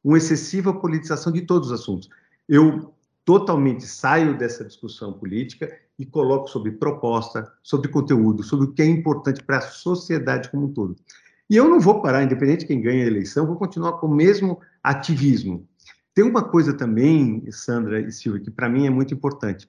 uma excessiva politização de todos os assuntos. Eu totalmente saio dessa discussão política e coloco sobre proposta, sobre conteúdo, sobre o que é importante para a sociedade como um todo. E eu não vou parar, independente de quem ganha a eleição, vou continuar com o mesmo ativismo. Tem uma coisa também, Sandra e Silvia, que para mim é muito importante.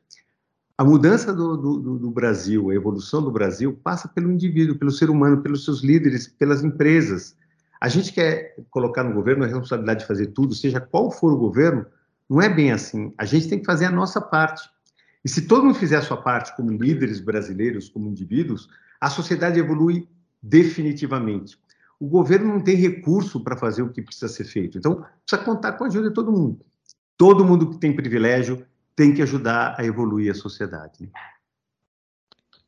A mudança do, do, do, Brasil, a evolução do Brasil, passa pelo indivíduo, pelo ser humano, pelos seus líderes, pelas empresas. A gente quer colocar no governo a responsabilidade de fazer tudo, seja qual for o governo, não é bem assim. A gente tem que fazer a nossa parte. E se todo mundo fizer a sua parte, como líderes brasileiros, como indivíduos, a sociedade evolui definitivamente. O governo não tem recurso para fazer o que precisa ser feito. Então, precisa contar com a ajuda de todo mundo. Todo mundo que tem privilégio tem que ajudar a evoluir a sociedade.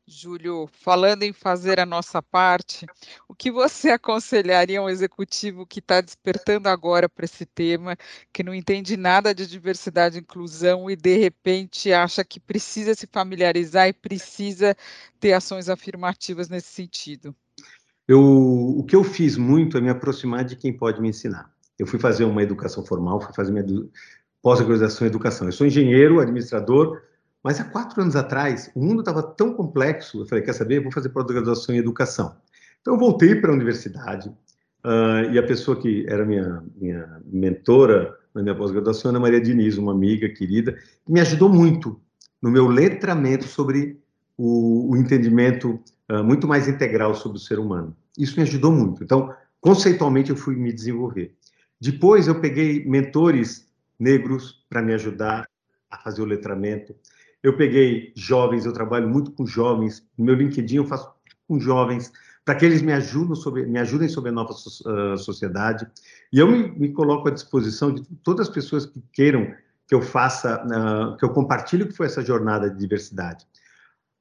Júlio, falando em fazer a nossa parte, o que você aconselharia a um executivo que está despertando agora para esse tema, que não entende nada de diversidade e inclusão e de repente acha que precisa se familiarizar e precisa ter ações afirmativas nesse sentido? Eu, o que eu fiz muito é me aproximar de quem pode me ensinar. Eu fui fazer uma educação formal, fui fazer minha pós-graduação em educação. Eu sou engenheiro, administrador, mas há quatro anos atrás, o mundo estava tão complexo, eu falei, quer saber, eu vou fazer pós-graduação em educação. Então, eu voltei para a universidade, uh, e a pessoa que era minha, minha mentora na minha pós-graduação, Ana Maria Diniz, uma amiga querida, que me ajudou muito no meu letramento sobre o, o entendimento uh, muito mais integral sobre o ser humano. Isso me ajudou muito. Então, conceitualmente, eu fui me desenvolver. Depois, eu peguei mentores negros para me ajudar a fazer o letramento. Eu peguei jovens, eu trabalho muito com jovens. No meu LinkedIn, eu faço com jovens para que eles me ajudem sobre, me ajudem sobre a nova uh, sociedade. E eu me, me, coloco à disposição de todas as pessoas que queiram que eu faça, uh, que eu compartilhe o que foi essa jornada de diversidade.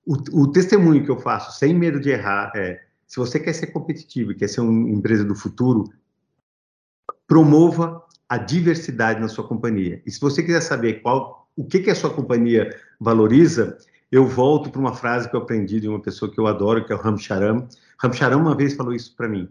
O, o, testemunho que eu faço, sem medo de errar, é: se você quer ser competitivo e quer ser uma empresa do futuro, promova a diversidade na sua companhia. E se você quiser saber qual, o que, que a sua companhia valoriza, eu volto para uma frase que eu aprendi de uma pessoa que eu adoro, que é o Ram Charam. Ram Charam uma vez falou isso para mim.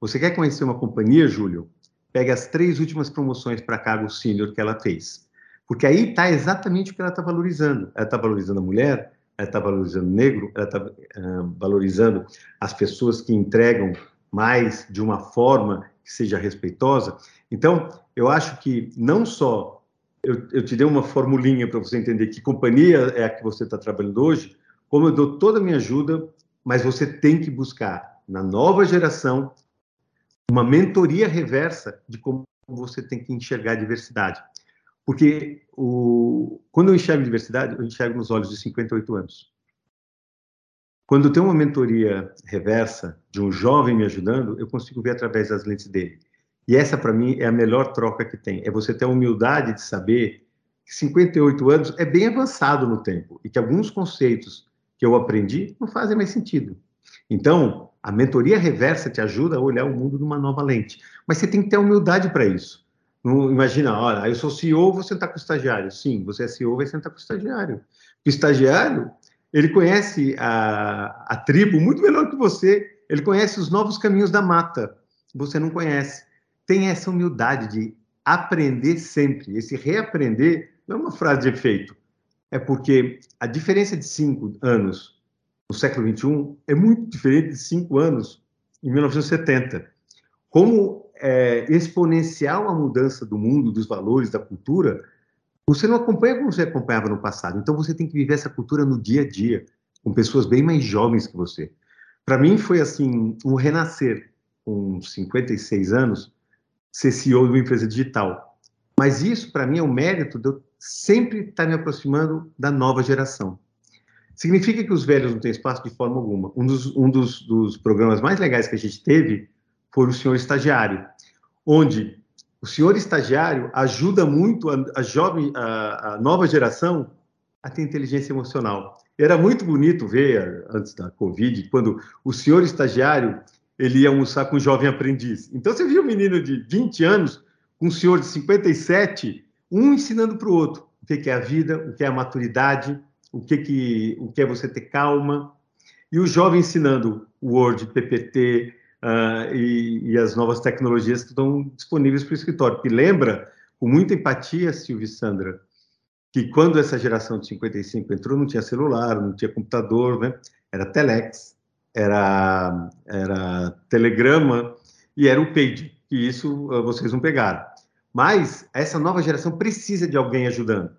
Você quer conhecer uma companhia, Júlio? Pegue as três últimas promoções para cargo sênior que ela fez. Porque aí está exatamente o que ela está valorizando. Ela está valorizando a mulher, ela está valorizando o negro, ela está uh, valorizando as pessoas que entregam mais de uma forma que seja respeitosa. Então, eu acho que não só eu, eu te dei uma formulinha para você entender que companhia é a que você está trabalhando hoje, como eu dou toda a minha ajuda, mas você tem que buscar na nova geração uma mentoria reversa de como você tem que enxergar a diversidade. Porque o, quando eu enxergo diversidade, eu enxergo nos olhos de 58 anos. Quando eu tenho uma mentoria reversa de um jovem me ajudando, eu consigo ver através das lentes dele. E essa, para mim, é a melhor troca que tem. É você ter a humildade de saber que 58 anos é bem avançado no tempo e que alguns conceitos que eu aprendi não fazem mais sentido. Então, a mentoria reversa te ajuda a olhar o mundo numa nova lente. Mas você tem que ter humildade para isso. Não, imagina, olha, eu sou CEO, vou sentar com o estagiário. Sim, você é CEO, vai sentar com o estagiário. O estagiário, ele conhece a, a tribo muito melhor que você. Ele conhece os novos caminhos da mata. Você não conhece tem essa humildade de aprender sempre. Esse reaprender não é uma frase de efeito, é porque a diferença de cinco anos no século XXI é muito diferente de cinco anos em 1970. Como é exponencial a mudança do mundo, dos valores, da cultura, você não acompanha como você acompanhava no passado. Então você tem que viver essa cultura no dia a dia, com pessoas bem mais jovens que você. Para mim foi assim um renascer com 56 anos ser CEO de uma empresa digital. Mas isso, para mim, é um mérito de eu sempre estar me aproximando da nova geração. Significa que os velhos não têm espaço de forma alguma. Um dos, um dos, dos programas mais legais que a gente teve foi o Senhor Estagiário, onde o senhor estagiário ajuda muito a, a jovem, a, a, nova geração a ter inteligência emocional. Era muito bonito ver, antes da Covid, quando o senhor estagiário ele ia almoçar com um jovem aprendiz. Então você via um menino de 20 anos com um senhor de 57, um ensinando para o outro o que é a vida, o que é a maturidade, o que, que, o que é você ter calma, e o jovem ensinando Word, PPT uh, ah, e, e, as novas tecnologias que estão disponíveis para o escritório. Que lembra, com muita empatia, Silvia e Sandra, que quando essa geração de 55 entrou, não tinha celular, não tinha computador, né? era telex, era, era telegrama e era o page, e isso uh, vocês não pegaram. Mas essa nova geração precisa de alguém ajudando.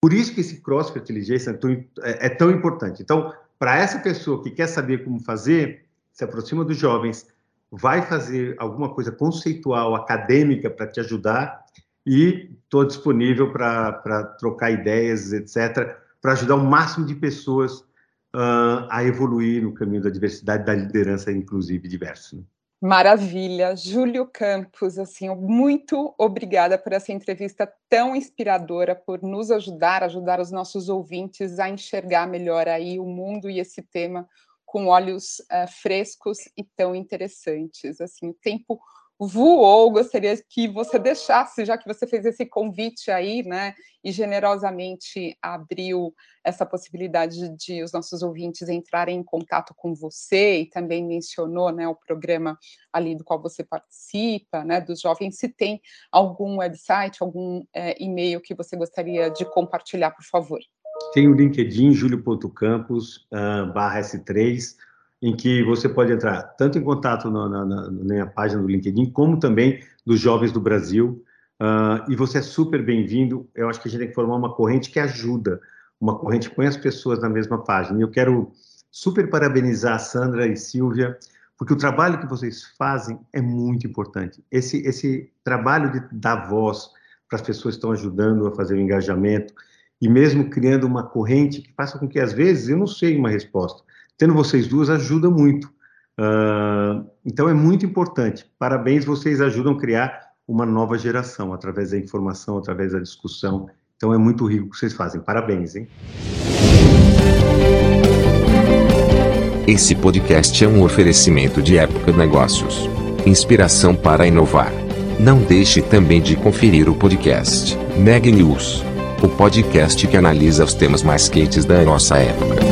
Por isso que esse cross fertilization é tão, é, é tão importante. Então, para essa pessoa que quer saber como fazer, se aproxima dos jovens, vai fazer alguma coisa conceitual, acadêmica para te ajudar e estou disponível para trocar ideias, etc., para ajudar o máximo de pessoas uh, a evoluir no caminho da diversidade, da liderança, inclusive diversa. Né? Maravilha, Júlio Campos, assim, muito obrigada por essa entrevista tão inspiradora, por nos ajudar, ajudar os nossos ouvintes a enxergar melhor aí o mundo e esse tema com olhos uh, frescos e tão interessantes. Assim, o tempo voou. Gostaria que você deixasse, já que você fez esse convite aí, né, e generosamente abriu essa possibilidade de os nossos ouvintes entrarem em contato com você e também mencionou, né, o programa ali do qual você participa, né, dos jovens. Se tem algum website, algum é, e-mail que você gostaria de compartilhar, por favor. Tem o LinkedIn, julio.campos, uh, barra S3, em que você pode entrar tanto em contato na, na, na minha página do LinkedIn, como também dos jovens do Brasil. Uh, e você é super bem-vindo. Eu acho que a gente tem que formar uma corrente que ajuda uma corrente que põe as pessoas na mesma página. E eu quero super parabenizar a Sandra e Silvia, porque o trabalho que vocês fazem é muito importante. Esse, esse trabalho de dar voz para as pessoas que estão ajudando a fazer o engajamento, e mesmo criando uma corrente que faça com que, às vezes, eu não sei uma resposta. Tendo vocês duas ajuda muito. Uh, então, é muito importante. Parabéns, vocês ajudam a criar uma nova geração através da informação, através da discussão. Então, é muito rico o que vocês fazem. Parabéns, hein? Esse podcast é um oferecimento de Época Negócios. Inspiração para inovar. Não deixe também de conferir o podcast Neg News, o podcast que analisa os temas mais quentes da nossa época.